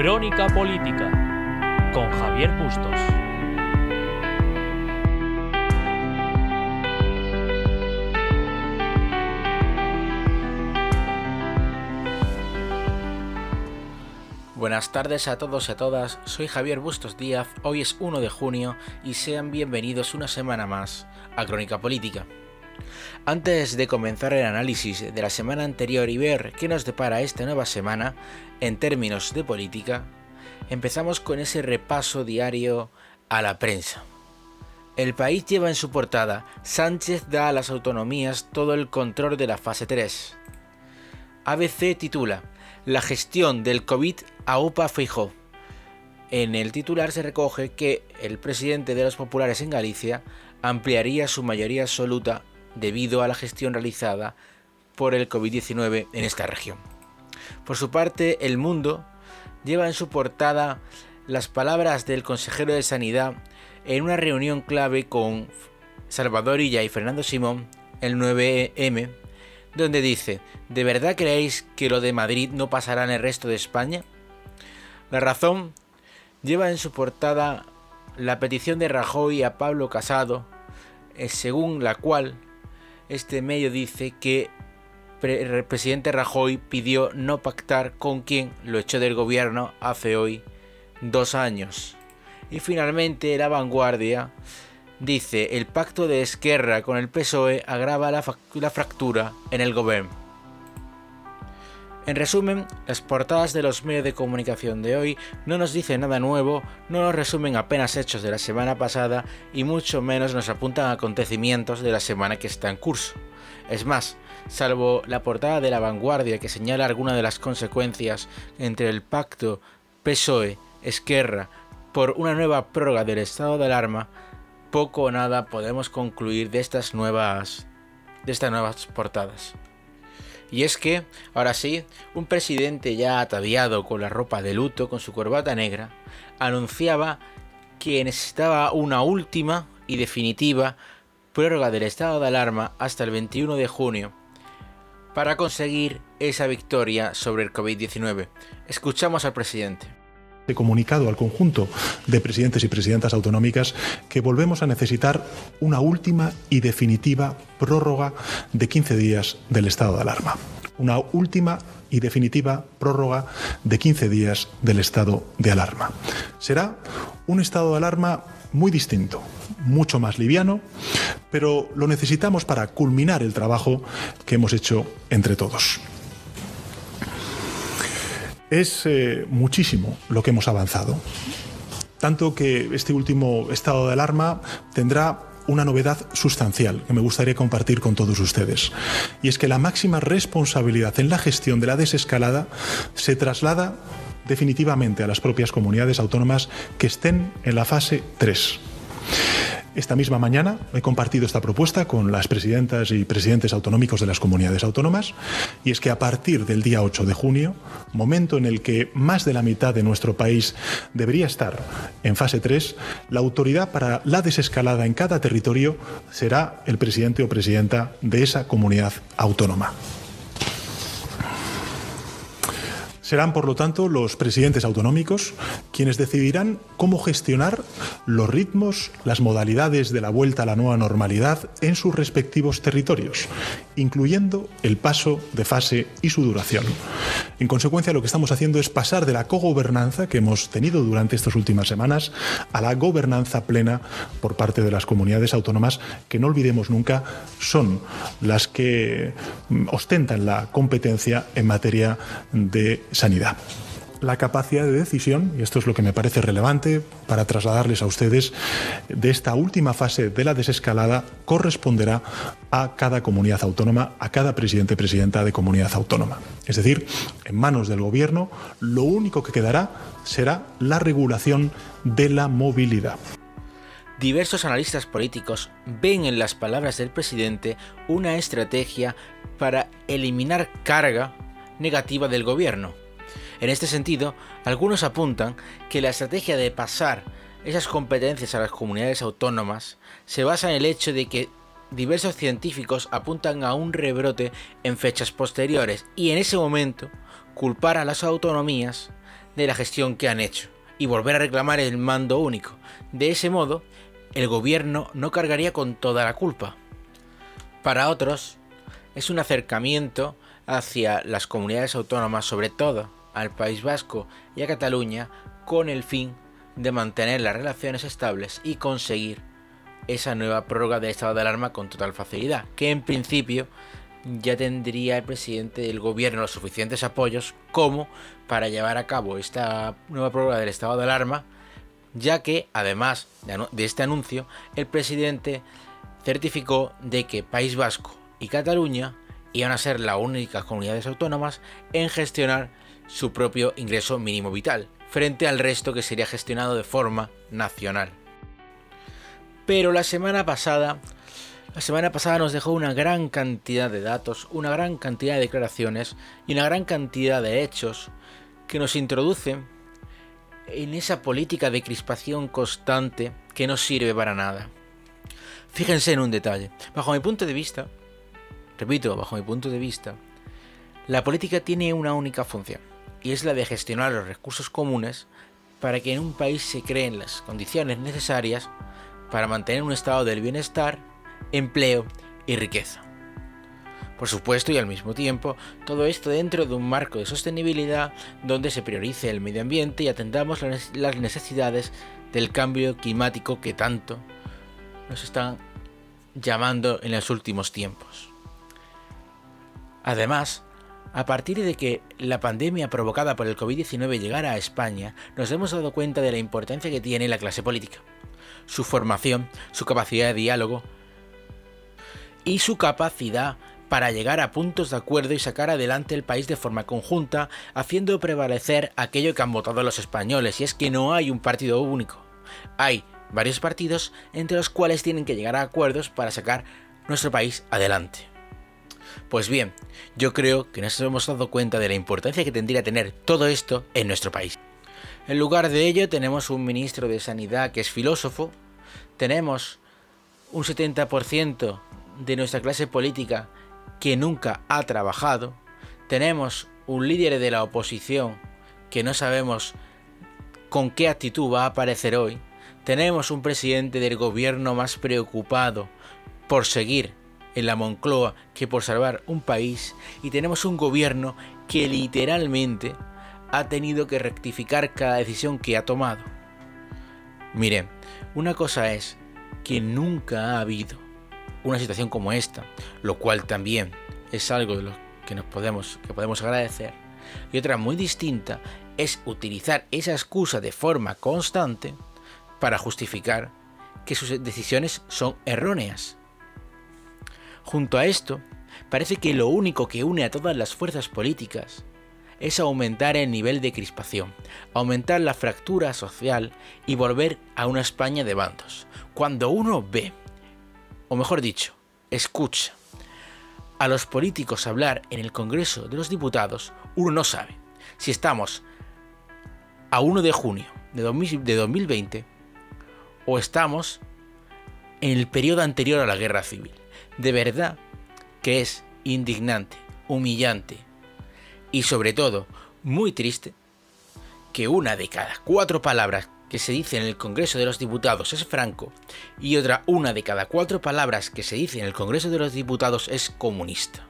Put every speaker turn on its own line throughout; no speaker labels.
Crónica Política con Javier Bustos.
Buenas tardes a todos y a todas, soy Javier Bustos Díaz, hoy es 1 de junio y sean bienvenidos una semana más a Crónica Política. Antes de comenzar el análisis de la semana anterior y ver qué nos depara esta nueva semana en términos de política, empezamos con ese repaso diario a la prensa. El país lleva en su portada Sánchez da a las autonomías todo el control de la fase 3. ABC titula La gestión del COVID a UPA Fijó. En el titular se recoge que el presidente de los populares en Galicia ampliaría su mayoría absoluta debido a la gestión realizada por el COVID-19 en esta región. Por su parte, El Mundo lleva en su portada las palabras del consejero de Sanidad en una reunión clave con Salvador Illa y Fernando Simón el 9M, donde dice, ¿de verdad creéis que lo de Madrid no pasará en el resto de España? La razón lleva en su portada la petición de Rajoy a Pablo Casado, eh, según la cual este medio dice que el presidente Rajoy pidió no pactar con quien lo echó del gobierno hace hoy dos años. Y finalmente la vanguardia dice el pacto de Esquerra con el PSOE agrava la, la fractura en el gobierno. En resumen, las portadas de los medios de comunicación de hoy no nos dicen nada nuevo, no nos resumen apenas hechos de la semana pasada y mucho menos nos apuntan a acontecimientos de la semana que está en curso. Es más, salvo la portada de la vanguardia que señala algunas de las consecuencias entre el pacto PSOE-Esquerra por una nueva prórroga del estado de alarma, poco o nada podemos concluir de estas nuevas de estas nuevas portadas. Y es que, ahora sí, un presidente ya ataviado con la ropa de luto, con su corbata negra, anunciaba que necesitaba una última y definitiva prórroga del estado de alarma hasta el 21 de junio para conseguir esa victoria sobre el COVID-19. Escuchamos al presidente
He comunicado al conjunto de presidentes y presidentas autonómicas que volvemos a necesitar una última y definitiva prórroga de 15 días del estado de alarma. Una última y definitiva prórroga de 15 días del estado de alarma. Será un estado de alarma muy distinto, mucho más liviano, pero lo necesitamos para culminar el trabajo que hemos hecho entre todos. Es eh, muchísimo lo que hemos avanzado. Tanto que este último estado de alarma tendrá una novedad sustancial que me gustaría compartir con todos ustedes. Y es que la máxima responsabilidad en la gestión de la desescalada se traslada definitivamente a las propias comunidades autónomas que estén en la fase 3. Esta misma mañana he compartido esta propuesta con las presidentas y presidentes autonómicos de las comunidades autónomas y es que a partir del día 8 de junio, momento en el que más de la mitad de nuestro país debería estar en fase 3, la autoridad para la desescalada en cada territorio será el presidente o presidenta de esa comunidad autónoma. Serán, por lo tanto, los presidentes autonómicos quienes decidirán cómo gestionar los ritmos, las modalidades de la vuelta a la nueva normalidad en sus respectivos territorios, incluyendo el paso de fase y su duración. En consecuencia, lo que estamos haciendo es pasar de la cogobernanza que hemos tenido durante estas últimas semanas a la gobernanza plena por parte de las comunidades autónomas, que no olvidemos nunca son las que ostentan la competencia en materia de sanidad. La capacidad de decisión, y esto es lo que me parece relevante para trasladarles a ustedes, de esta última fase de la desescalada corresponderá a cada comunidad autónoma, a cada presidente presidenta de comunidad autónoma. Es decir, en manos del Gobierno, lo único que quedará será la regulación de la movilidad.
Diversos analistas políticos ven en las palabras del presidente una estrategia para eliminar carga negativa del gobierno en este sentido, algunos apuntan que la estrategia de pasar esas competencias a las comunidades autónomas se basa en el hecho de que diversos científicos apuntan a un rebrote en fechas posteriores y en ese momento culpar a las autonomías de la gestión que han hecho y volver a reclamar el mando único. De ese modo, el gobierno no cargaría con toda la culpa. Para otros, es un acercamiento hacia las comunidades autónomas, sobre todo al País Vasco y a Cataluña, con el fin de mantener las relaciones estables y conseguir esa nueva prórroga de estado de alarma con total facilidad, que en principio ya tendría el presidente del gobierno los suficientes apoyos como para llevar a cabo esta nueva prórroga del estado de alarma, ya que además de este anuncio, el presidente certificó de que País Vasco y Cataluña iban a ser las únicas comunidades autónomas en gestionar su propio ingreso mínimo vital, frente al resto que sería gestionado de forma nacional. Pero la semana pasada, la semana pasada nos dejó una gran cantidad de datos, una gran cantidad de declaraciones y una gran cantidad de hechos que nos introducen en esa política de crispación constante que no sirve para nada. Fíjense en un detalle. Bajo mi punto de vista, repito, bajo mi punto de vista, la política tiene una única función, y es la de gestionar los recursos comunes para que en un país se creen las condiciones necesarias para mantener un estado del bienestar, empleo y riqueza. Por supuesto, y al mismo tiempo, todo esto dentro de un marco de sostenibilidad donde se priorice el medio ambiente y atendamos las necesidades del cambio climático que tanto nos están llamando en los últimos tiempos. Además, a partir de que la pandemia provocada por el COVID-19 llegara a España, nos hemos dado cuenta de la importancia que tiene la clase política su formación, su capacidad de diálogo y su capacidad para llegar a puntos de acuerdo y sacar adelante el país de forma conjunta, haciendo prevalecer aquello que han votado los españoles, y es que no hay un partido único. Hay varios partidos entre los cuales tienen que llegar a acuerdos para sacar nuestro país adelante. Pues bien, yo creo que nos hemos dado cuenta de la importancia que tendría tener todo esto en nuestro país. En lugar de ello tenemos un ministro de Sanidad que es filósofo, tenemos un 70% de nuestra clase política que nunca ha trabajado, tenemos un líder de la oposición que no sabemos con qué actitud va a aparecer hoy, tenemos un presidente del gobierno más preocupado por seguir en la Moncloa que por salvar un país y tenemos un gobierno que literalmente ha tenido que rectificar cada decisión que ha tomado. Miren, una cosa es que nunca ha habido una situación como esta, lo cual también es algo de lo que nos podemos, que podemos agradecer. Y otra muy distinta es utilizar esa excusa de forma constante para justificar que sus decisiones son erróneas. Junto a esto, parece que lo único que une a todas las fuerzas políticas es aumentar el nivel de crispación, aumentar la fractura social y volver a una España de bandos. Cuando uno ve, o mejor dicho, escucha a los políticos hablar en el Congreso de los Diputados, uno no sabe si estamos a 1 de junio de 2020 o estamos en el periodo anterior a la guerra civil. De verdad que es indignante, humillante, y sobre todo muy triste que una de cada cuatro palabras que se dice en el Congreso de los Diputados es Franco y otra una de cada cuatro palabras que se dice en el Congreso de los Diputados es comunista.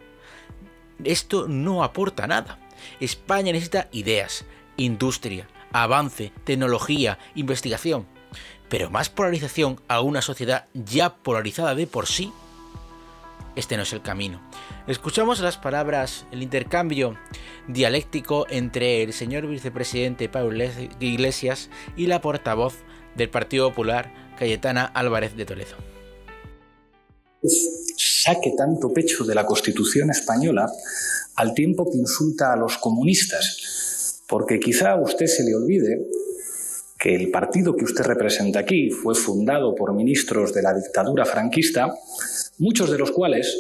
Esto no aporta nada. España necesita ideas, industria, avance, tecnología, investigación, pero más polarización a una sociedad ya polarizada de por sí. Este no es el camino. Escuchamos las palabras, el intercambio dialéctico entre el señor vicepresidente Pablo Iglesias y la portavoz del Partido Popular, Cayetana Álvarez de Toledo.
Saque tanto pecho de la Constitución española al tiempo que insulta a los comunistas, porque quizá a usted se le olvide que el partido que usted representa aquí fue fundado por ministros de la dictadura franquista, muchos de los cuales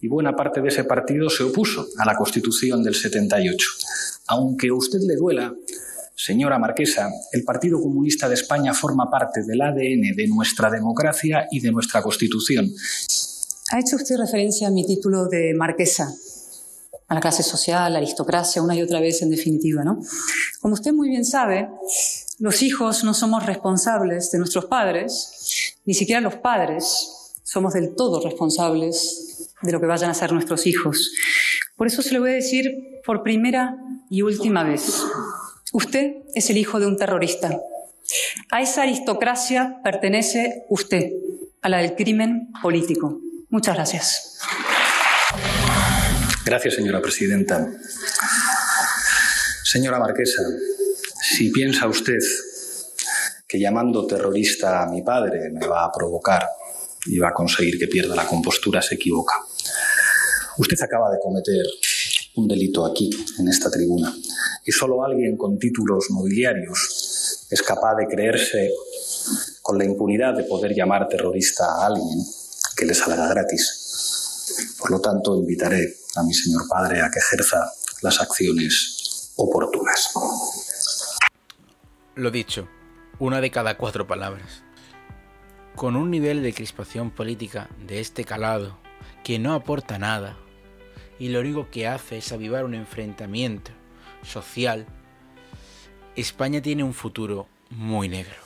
y buena parte de ese partido se opuso a la Constitución del 78. Aunque a usted le duela, señora Marquesa, el Partido Comunista de España forma parte del ADN de nuestra democracia y de nuestra Constitución.
Ha hecho usted referencia a mi título de Marquesa, a la clase social, la aristocracia, una y otra vez en definitiva, ¿no? Como usted muy bien sabe, los hijos no somos responsables de nuestros padres, ni siquiera los padres somos del todo responsables de lo que vayan a ser nuestros hijos. Por eso se lo voy a decir por primera y última vez. Usted es el hijo de un terrorista. A esa aristocracia pertenece usted, a la del crimen político. Muchas gracias.
Gracias, señora presidenta. Señora Marquesa, si piensa usted que llamando terrorista a mi padre me va a provocar y va a conseguir que pierda la compostura, se equivoca. Usted acaba de cometer un delito aquí, en esta tribuna, y solo alguien con títulos nobiliarios es capaz de creerse con la impunidad de poder llamar terrorista a alguien que le salga gratis. Por lo tanto, invitaré a mi señor padre a que ejerza las acciones oportunas.
Lo dicho, una de cada cuatro palabras. Con un nivel de crispación política de este calado que no aporta nada y lo único que hace es avivar un enfrentamiento social, España tiene un futuro muy negro.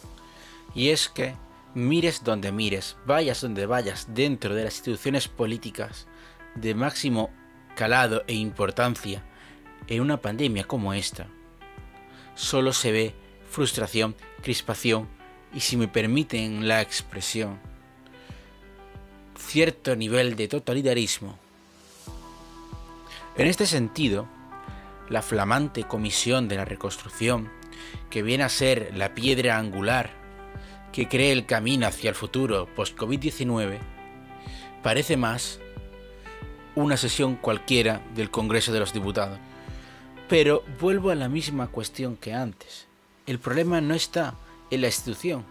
Y es que mires donde mires, vayas donde vayas dentro de las instituciones políticas de máximo calado e importancia en una pandemia como esta, solo se ve frustración, crispación y, si me permiten la expresión, cierto nivel de totalitarismo. En este sentido, la flamante Comisión de la Reconstrucción, que viene a ser la piedra angular que cree el camino hacia el futuro post-COVID-19, parece más una sesión cualquiera del Congreso de los Diputados. Pero vuelvo a la misma cuestión que antes. El problema no está en la institución,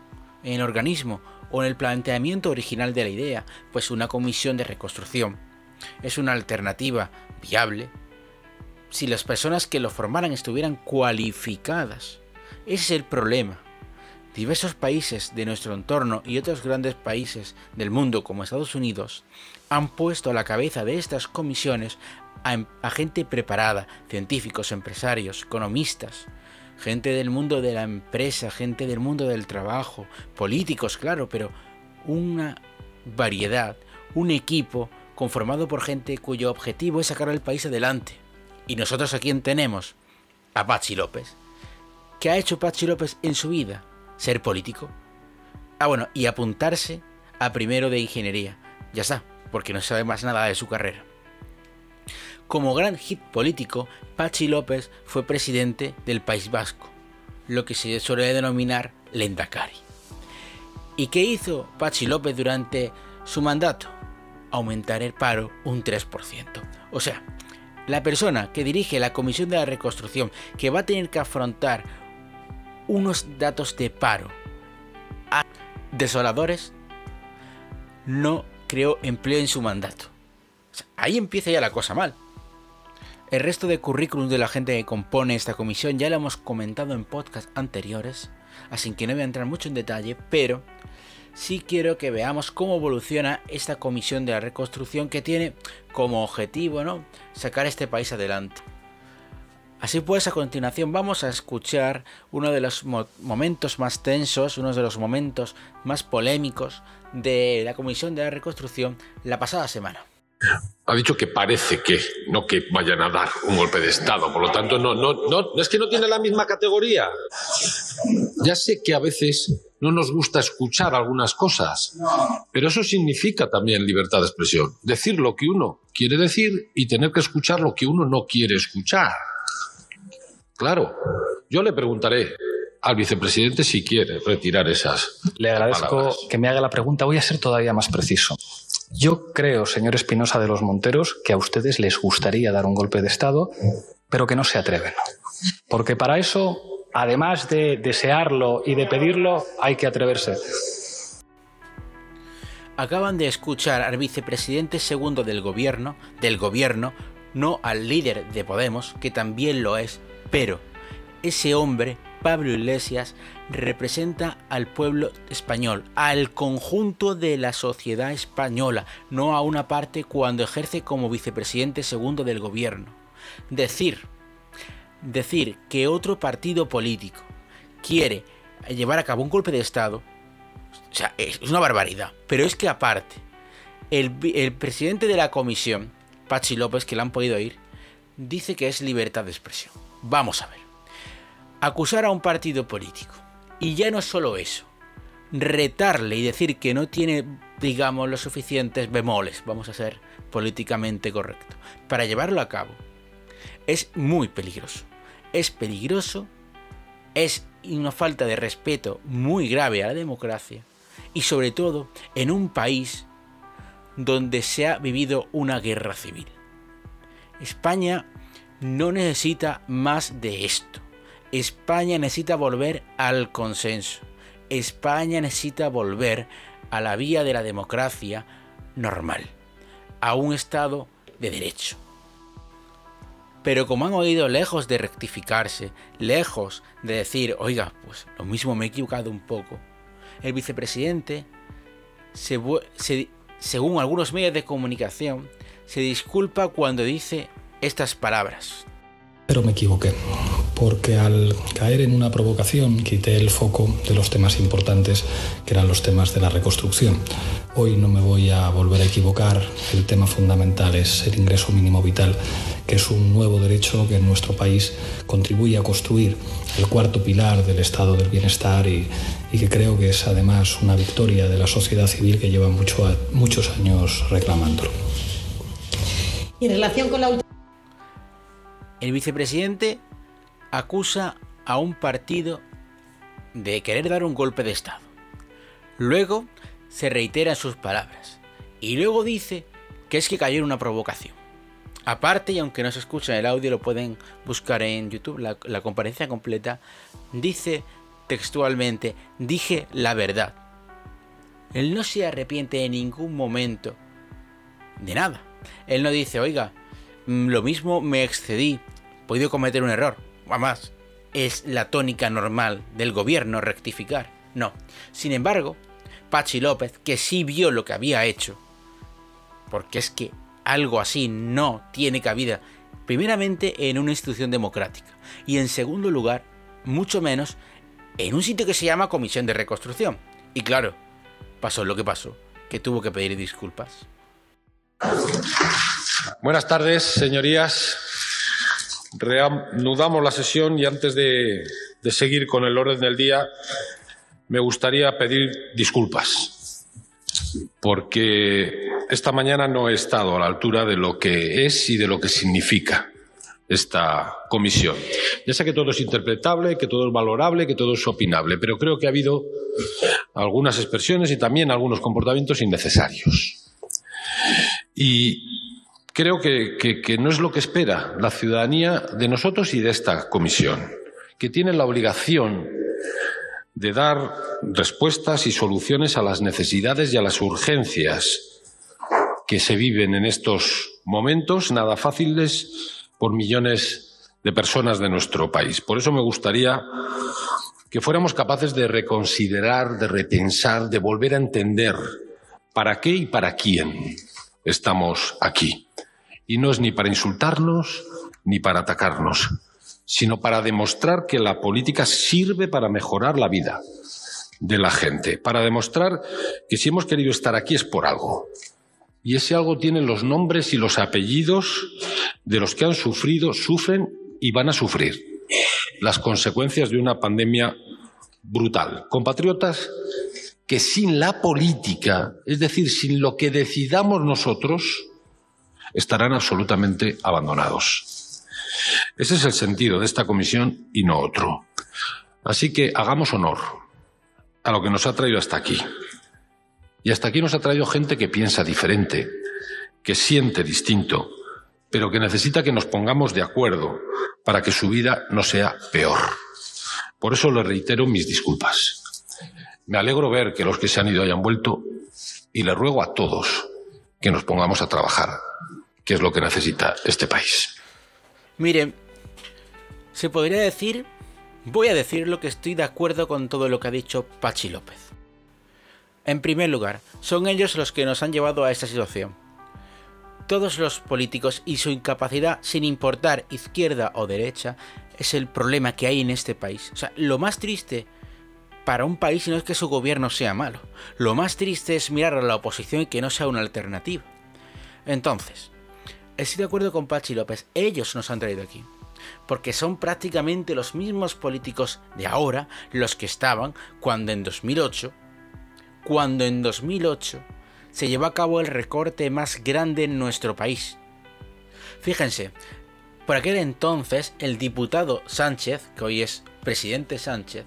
en el organismo o en el planteamiento original de la idea, pues una comisión de reconstrucción es una alternativa viable si las personas que lo formaran estuvieran cualificadas. Ese es el problema. Diversos países de nuestro entorno y otros grandes países del mundo como Estados Unidos han puesto a la cabeza de estas comisiones a, gente preparada, científicos, empresarios, economistas, gente del mundo de la empresa, gente del mundo del trabajo, políticos, claro, pero una variedad, un equipo conformado por gente cuyo objetivo es sacar al país adelante. Y nosotros a quién tenemos? A Pachi López. ¿Qué ha hecho Pachi López en su vida? Ser político. Ah, bueno, y apuntarse a primero de ingeniería. Ya está, porque no sabe más nada de su carrera. Como gran hit político, Pachi López fue presidente del País Vasco, lo que se suele denominar Lendakari. ¿Y qué hizo Pachi López durante su mandato? Aumentar el paro un 3%. O sea, la persona que dirige la Comisión de la Reconstrucción, que va a tener que afrontar unos datos de paro desoladores, no creó empleo en su mandato. ahí empieza ya la cosa mal. El resto de currículum de la gente que compone esta comisión ya lo hemos comentado en podcasts anteriores, así que no voy a entrar mucho en detalle, pero sí quiero que veamos cómo evoluciona esta comisión de la reconstrucción que tiene como objetivo ¿no? sacar este país adelante. Así pues, a continuación vamos a escuchar uno de los momentos más tensos, uno de los momentos más polémicos de la Comisión de la Reconstrucción la pasada semana
ha dicho que parece que, no que vayan a dar un golpe de Estado. Por lo tanto, no, no, no, es que no tiene la misma categoría. Ya sé que a veces no nos gusta escuchar algunas cosas, pero eso significa también libertad de expresión. Decir lo que uno quiere decir y tener que escuchar lo que uno no quiere escuchar. Claro, yo le preguntaré al vicepresidente si quiere retirar esas.
Le agradezco que me haga la pregunta. Voy a ser todavía más preciso. Yo creo, señor Espinosa de los Monteros, que a ustedes les gustaría dar un golpe de Estado, pero que no se atreven. Porque para eso, además de desearlo y de pedirlo, hay que atreverse.
Acaban de escuchar al vicepresidente segundo del gobierno, del gobierno, no al líder de Podemos, que también lo es, pero ese hombre Pablo Iglesias representa al pueblo español, al conjunto de la sociedad española, no a una parte cuando ejerce como vicepresidente segundo del gobierno. Decir decir que otro partido político quiere llevar a cabo un golpe de Estado, o sea, es una barbaridad. Pero es que aparte, el, presidente de la comisión, Pachi López, que la han podido oír, dice que es libertad de expresión. Vamos a ver. Acusar a un partido político. Y ya no solo eso. Retarle y decir que no tiene, digamos, los suficientes bemoles, vamos a ser políticamente correcto, para llevarlo a cabo. Es muy peligroso. Es peligroso. Es una falta de respeto muy grave a la democracia. Y sobre todo en un país donde se ha vivido una guerra civil. España no necesita más de esto. España necesita volver al consenso. España necesita volver a la vía de la democracia normal, a un Estado de derecho. Pero como han oído, lejos de rectificarse, lejos de decir, oiga, pues lo mismo me he equivocado un poco, el vicepresidente, según algunos medios de comunicación, se disculpa cuando dice estas palabras.
Pero me equivoqué, porque al caer en una provocación quité el foco de los temas importantes, que eran los temas de la reconstrucción. Hoy no me voy a volver a equivocar, el tema fundamental es el ingreso mínimo vital, que es un nuevo derecho que en nuestro país contribuye a construir el cuarto pilar del estado del bienestar y, que creo que es además una victoria de la sociedad civil que lleva mucho, muchos años reclamándolo.
Y en relación con la el vicepresidente acusa a un partido de querer dar un golpe de Estado. Luego se reiteran sus palabras. Y luego dice que es que cayó en una provocación. Aparte, y aunque no se escucha en el audio, lo pueden buscar en YouTube, la, la comparecencia completa, dice textualmente, dije la verdad. Él no se arrepiente en ningún momento de nada. Él no dice, oiga, Mm, lo mismo me excedí, podido cometer un error. Además, es la tónica normal del gobierno rectificar. No. Sin embargo, Pachi López, que sí vio lo que había hecho, porque es que algo así no tiene cabida, primeramente en una institución democrática, y en segundo lugar, mucho menos, en un sitio que se llama Comisión de Reconstrucción. Y claro, pasó lo que pasó, que tuvo que pedir disculpas.
Buenas tardes, señorías. Reanudamos la sesión y antes de, seguir con el orden del día, me gustaría pedir disculpas, porque esta mañana no he estado a la altura de lo que es y de lo que significa esta comisión. Ya sé que todo es interpretable, que todo es valorable, que todo es opinable, pero creo que ha habido algunas expresiones y también algunos comportamientos innecesarios. Y creo que, no es lo que espera la ciudadanía de nosotros y de esta comisión, que tiene la obligación de dar respuestas y soluciones a las necesidades y a las urgencias que se viven en estos momentos, nada fáciles, por millones de personas de nuestro país. Por eso me gustaría que fuéramos capaces de reconsiderar, de repensar, de volver a entender para qué y para quién estamos aquí. Y no es ni para insultarnos ni para atacarnos, sino para demostrar que la política sirve para mejorar la vida de la gente, para demostrar que si hemos querido estar aquí es por algo. Y ese algo tiene los nombres y los apellidos de los que han sufrido, sufren y van a sufrir las consecuencias de una pandemia brutal. Compatriotas que sin la política, es decir, sin lo que decidamos nosotros, estarán absolutamente abandonados. Ese es el sentido de esta comisión y no otro. Así que hagamos honor a lo que nos ha traído hasta aquí. Y hasta aquí nos ha traído gente que piensa diferente, que siente distinto, pero que necesita que nos pongamos de acuerdo para que su vida no sea peor. Por eso le reitero mis disculpas. Me alegro ver que los que se han ido hayan vuelto y le ruego a todos que nos pongamos a trabajar, que es lo que necesita este país.
Miren, se podría decir, voy a decir lo que estoy de acuerdo con todo lo que ha dicho Pachi López. En primer lugar, son ellos los que nos han llevado a esta situación. todos los políticos y su incapacidad, sin importar izquierda o derecha, es el problema que hay en este país. O sea, lo más triste para un país no es que su gobierno sea malo. Lo más triste es mirar a la oposición y que no sea una alternativa. Entonces, estoy de acuerdo con Pachi López. Ellos nos han traído aquí. Porque son prácticamente los mismos políticos de ahora los que estaban cuando en 2008, cuando en 2008 se llevó a cabo el recorte más grande en nuestro país. Fíjense, por aquel entonces el diputado Sánchez, que hoy es presidente Sánchez,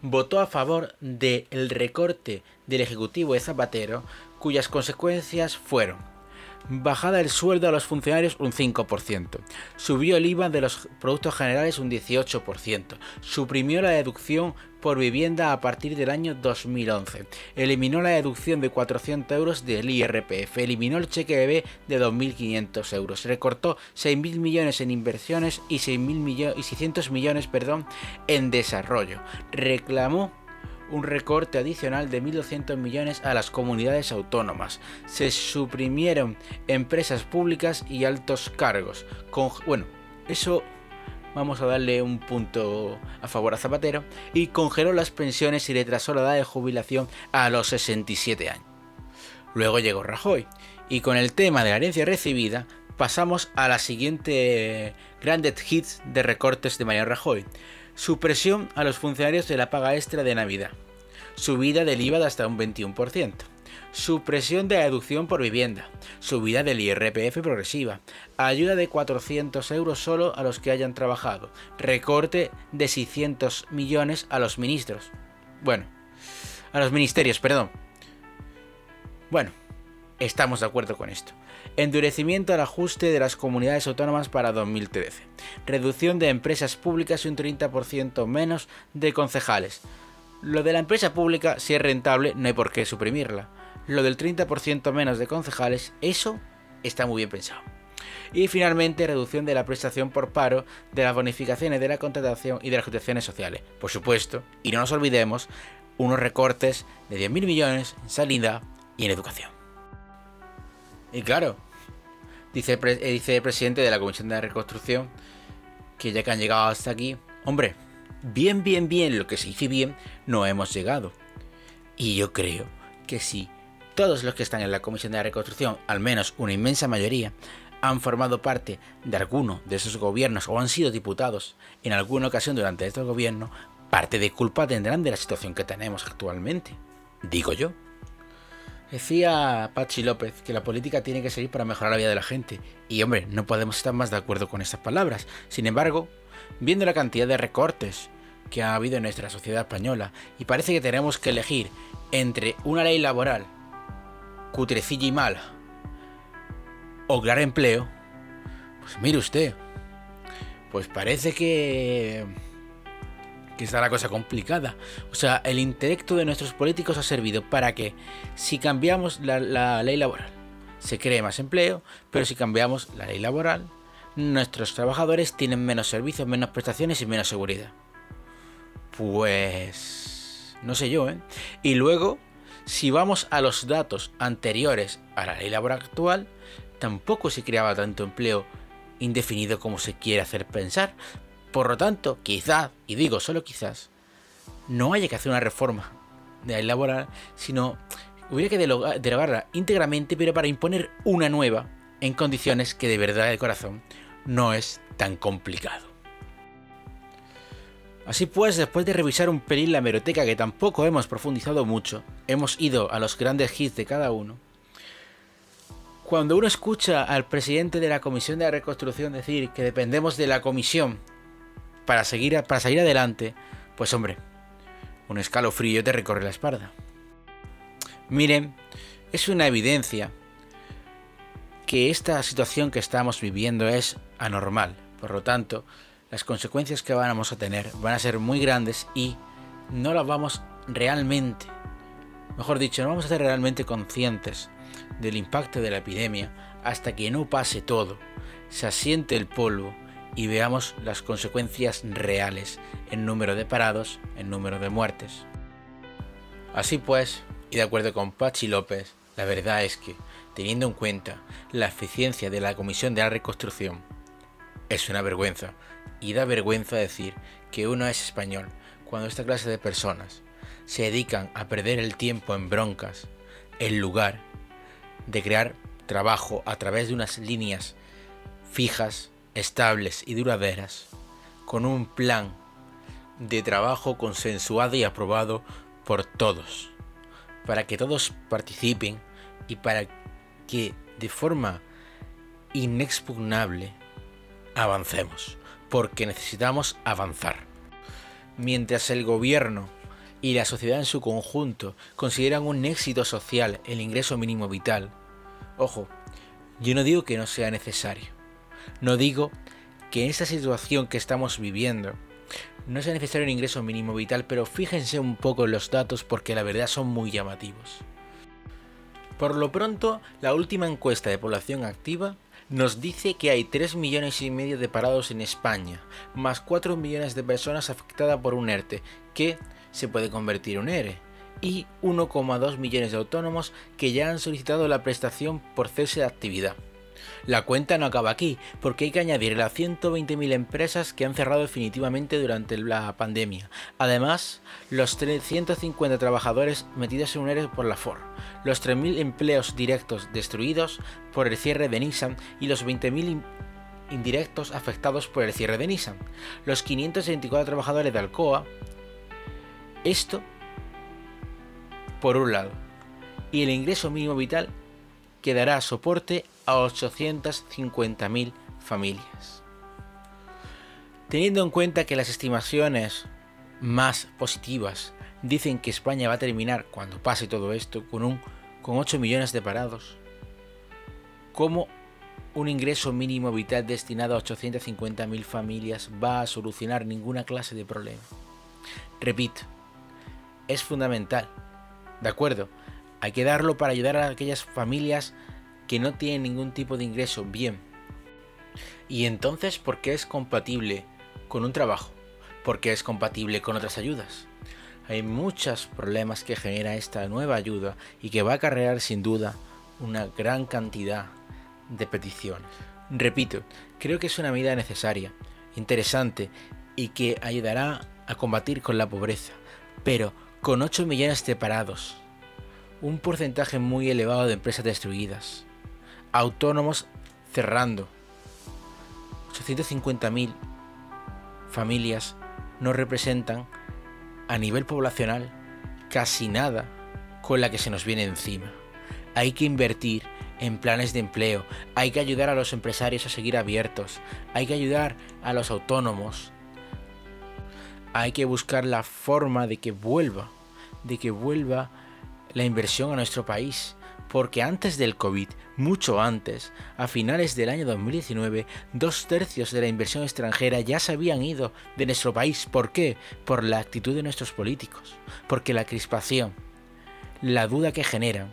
votó a favor del recorte del Ejecutivo de Zapatero, cuyas consecuencias fueron bajada el sueldo a los funcionarios un 5%, subió el IVA de los productos generales un 18%, suprimió la deducción por vivienda a partir del año 2011, eliminó la deducción de 400 euros del IRPF, eliminó el cheque bebé de 2.500 euros, recortó 6.000 millones en inversiones y, 600 millones perdón, en desarrollo, reclamó un recorte adicional de 1.200 millones a las comunidades autónomas. Se suprimieron empresas públicas y altos cargos. Con, bueno, eso vamos a darle un punto a favor a Zapatero. Y congeló las pensiones y retrasó la edad de jubilación a los 67 años. Luego llegó Rajoy. Y con el tema de la herencia recibida, pasamos a la siguiente grandes hits de recortes de Mariano Rajoy. Supresión a los funcionarios de la paga extra de Navidad. Subida del IVA de hasta un 21%. Supresión de la deducción por vivienda. Subida del IRPF progresiva. Ayuda de 400 euros solo a los que hayan trabajado. Recorte de 600 millones a los ministros. Bueno, a los ministerios, perdón. Bueno, estamos de acuerdo con esto. Endurecimiento al ajuste de las comunidades autónomas para 2013. Reducción de empresas públicas y un 30% menos de concejales. Lo de la empresa pública, si es rentable, no hay por qué suprimirla. Lo del 30% menos de concejales, eso está muy bien pensado. Y finalmente, reducción de la prestación por paro, de las bonificaciones de la contratación y de las justificaciones sociales. Por supuesto, y no nos olvidemos, unos recortes de 10.000 millones en sanidad y en educación. Y claro, dice, dice el presidente de la Comisión de Reconstrucción que ya que han llegado hasta aquí, hombre, bien, bien, bien, lo que se hizo bien, no hemos llegado. Y yo creo que si todos los que están en la Comisión de Reconstrucción, al menos una inmensa mayoría, han formado parte de alguno de esos gobiernos o han sido diputados en alguna ocasión durante este gobierno, parte de culpa tendrán de la situación que tenemos actualmente. Digo yo. Decía Pachi López que la política tiene que servir para mejorar la vida de la gente. Y hombre, no podemos estar más de acuerdo con esas palabras. Sin embargo, viendo la cantidad de recortes que ha habido en nuestra sociedad española, y parece que tenemos que elegir entre una ley laboral cutrecilla y mala o crear empleo, pues mire usted, pues parece que está la cosa complicada. O sea, el intelecto de nuestros políticos ha servido para que si cambiamos la, ley laboral se cree más empleo, pero si cambiamos la ley laboral, nuestros trabajadores tienen menos servicios, menos prestaciones y menos seguridad. Pues... no sé yo, ¿eh? Y luego, si vamos a los datos anteriores a la ley laboral actual, tampoco se creaba tanto empleo indefinido como se quiere hacer pensar, por lo tanto, quizás, y digo solo quizás, no haya que hacer una reforma de la laboral, sino hubiera que derogarla íntegramente, pero para imponer una nueva en condiciones que de verdad de corazón no es tan complicado. Así pues, después de revisar un pelín la meroteca que tampoco hemos profundizado mucho, hemos ido a los grandes hits de cada uno. Cuando uno escucha al presidente de la Comisión de la Reconstrucción decir que dependemos de la Comisión para, seguir, para salir adelante, pues hombre, un escalofrío te recorre la espalda. Miren, es una evidencia que esta situación que estamos viviendo es anormal. Por lo tanto, las consecuencias que vamos a tener van a ser muy grandes y no las vamos realmente, mejor dicho, no vamos a ser realmente conscientes del impacto de la epidemia hasta que no pase todo, se asiente el polvo y veamos las consecuencias reales en número de parados, en número de muertes. Así pues, y de acuerdo con Pachi López, la verdad es que teniendo en cuenta la eficiencia de la Comisión de la Reconstrucción, es una vergüenza. Y da vergüenza decir que uno es español cuando esta clase de personas se dedican a perder el tiempo en broncas en lugar de crear trabajo a través de unas líneas fijas, estables y duraderas, con un plan de trabajo consensuado y aprobado por todos, para que todos participen y para que de forma inexpugnable avancemos, porque necesitamos avanzar. Mientras el gobierno y la sociedad en su conjunto consideran un éxito social el ingreso mínimo vital, ojo, yo no digo que no sea necesario, no digo que en esta situación que estamos viviendo no sea necesario un ingreso mínimo vital, pero fíjense un poco en los datos porque la verdad son muy llamativos. Por lo pronto, la última encuesta de población activa nos dice que hay 3 millones y medio de parados en España, más 4 millones de personas afectadas por un ERTE, que se puede convertir en un ERE, y 1,2 millones de autónomos que ya han solicitado la prestación por cese de actividad. La cuenta no acaba aquí, porque hay que añadir las 120.000 empresas que han cerrado definitivamente durante la pandemia. Además, los 350 trabajadores metidos en un ERE por la Ford, los 3.000 empleos directos destruidos por el cierre de Nissan y los 20.000 indirectos afectados por el cierre de Nissan, los 524 trabajadores de Alcoa. Esto por un lado. Y el ingreso mínimo vital que dará soporte a 850.000 familias. Teniendo en cuenta que las estimaciones más positivas dicen que España va a terminar, cuando pase todo esto, con, un, con 8 millones de parados, ¿cómo un ingreso mínimo vital destinado a 850.000 familias va a solucionar ninguna clase de problema? Repito, es fundamental, ¿de acuerdo? Hay que darlo para ayudar a aquellas familias que no tienen ningún tipo de ingreso bien. Y entonces, ¿por qué es compatible con un trabajo? ¿Por qué es compatible con otras ayudas? Hay muchos problemas que genera esta nueva ayuda y que va a acarrear sin duda una gran cantidad de peticiones. Repito, creo que es una medida necesaria, interesante y que ayudará a combatir con la pobreza, pero con 8 millones de parados, un porcentaje muy elevado de empresas destruidas, autónomos cerrando, 850.000 familias no representan a nivel poblacional casi nada con la que se nos viene encima. Hay que invertir en planes de empleo, hay que ayudar a los empresarios a seguir abiertos, hay que ayudar a los autónomos, hay que buscar la forma de que vuelva, de que vuelva la inversión a nuestro país, porque antes del COVID, mucho antes, a finales del año 2019, dos tercios de la inversión extranjera ya se habían ido de nuestro país. ¿Por qué? Por la actitud de nuestros políticos, porque la crispación, la duda que generan,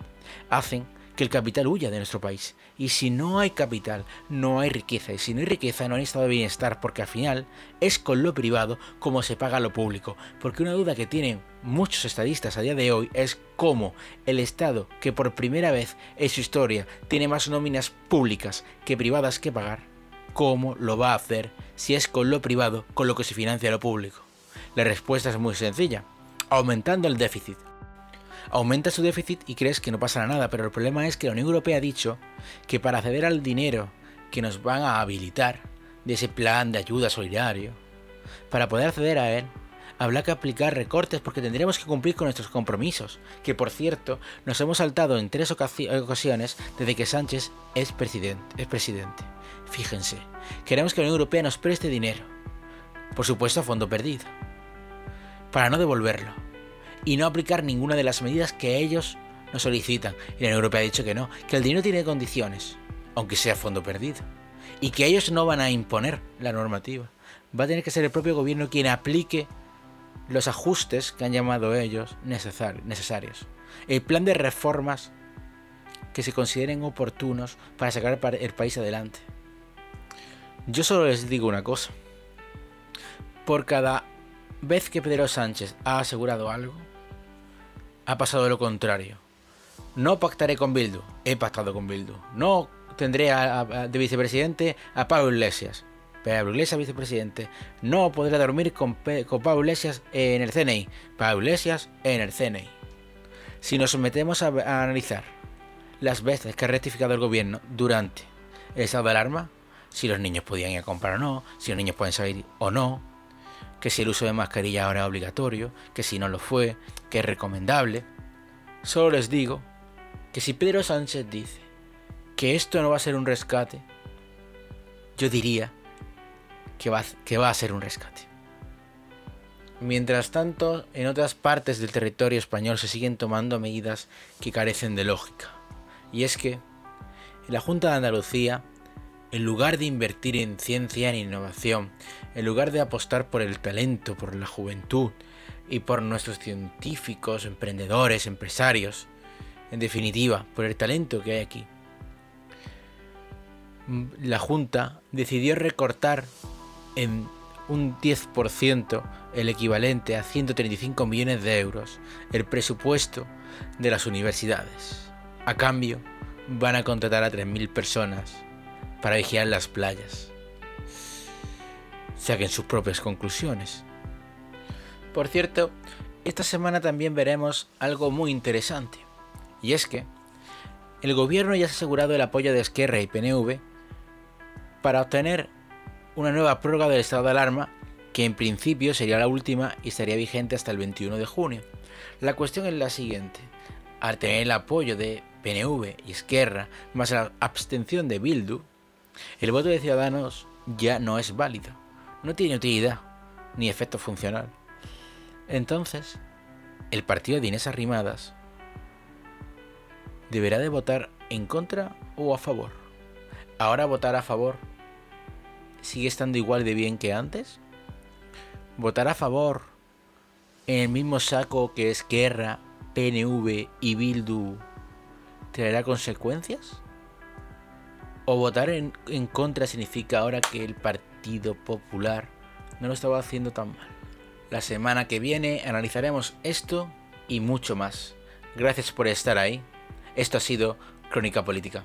hacen que el capital huya de nuestro país. Y si no hay capital, no hay riqueza. Y si no hay riqueza, no hay estado de bienestar, porque al final es con lo privado como se paga lo público. Porque una duda que tienen muchos estadistas a día de hoy es cómo el Estado, que por primera vez en su historia tiene más nóminas públicas que privadas que pagar, cómo lo va a hacer si es con lo privado con lo que se financia lo público. La respuesta es muy sencilla, aumentando el déficit aumenta su déficit y crees que no pasará nada, pero el problema es que la Unión Europea ha dicho que para acceder al dinero que nos van a habilitar de ese plan de ayuda solidario, para poder acceder a él, habrá que aplicar recortes porque tendremos que cumplir con nuestros compromisos, que por cierto nos hemos saltado en tres ocasiones desde que Sánchez es presidente. Es presidente. Fíjense, queremos que la Unión Europea nos preste dinero, por supuesto a fondo perdido, para no devolverlo y no aplicar ninguna de las medidas que ellos nos solicitan. Y la Unión Europea ha dicho que no, que el dinero tiene condiciones, aunque sea fondo perdido, y que ellos no van a imponer la normativa. Va a tener que ser el propio gobierno quien aplique los ajustes que han llamado ellos necesarios. El plan de reformas que se consideren oportunos para sacar el país adelante. Yo solo les digo una cosa. Por cada vez que Pedro Sánchez ha asegurado algo, ha pasado lo contrario. No pactaré con Bildu. He pactado con Bildu. No tendré de vicepresidente a Pablo Iglesias. Pablo Iglesias vicepresidente. No podré dormir con, Pablo Iglesias en el CNI. Pablo Iglesias en el CNI. Si nos metemos a, a analizar las veces que ha rectificado el gobierno durante el estado de alarma, si los niños podían ir a comprar o no, si los niños pueden salir o no, que si el uso de mascarilla ahora es obligatorio, que si no lo fue, que es recomendable. Solo les digo que si Pedro Sánchez dice que esto no va a ser un rescate, yo diría que va, a ser un rescate. Mientras tanto, en otras partes del territorio español se siguen tomando medidas que carecen de lógica. Y es que en la Junta de Andalucía, en lugar de invertir en ciencia en innovación, en lugar de apostar por el talento, por la juventud y por nuestros científicos, emprendedores, empresarios, en definitiva, por el talento que hay aquí, la Junta decidió recortar en un 10% el equivalente a 135 millones de euros el presupuesto de las universidades. A cambio, van a contratar a 3.000 personas para vigilar las playas. Saquen sus propias conclusiones. Por cierto, esta semana también veremos algo muy interesante. Y es que el gobierno ya ha asegurado el apoyo de Esquerra y PNV para obtener una nueva prórroga del estado de alarma que en principio sería la última y estaría vigente hasta el 21 de junio. La cuestión es la siguiente. Al tener el apoyo de PNV y Esquerra, más la abstención de Bildu, el voto de Ciudadanos ya no es válido, no tiene utilidad ni efecto funcional. Entonces, el partido de Inés Arrimadas deberá de votar en contra o a favor. Ahora votar a favor sigue estando igual de bien que antes. Votar a favor en el mismo saco que Esquerra, PNV y Bildu traerá consecuencias? ¿O votar en, contra significa ahora que el Partido Popular no lo estaba haciendo tan mal? La semana que viene analizaremos esto y mucho más. Gracias por estar ahí. Esto ha sido Crónica Política.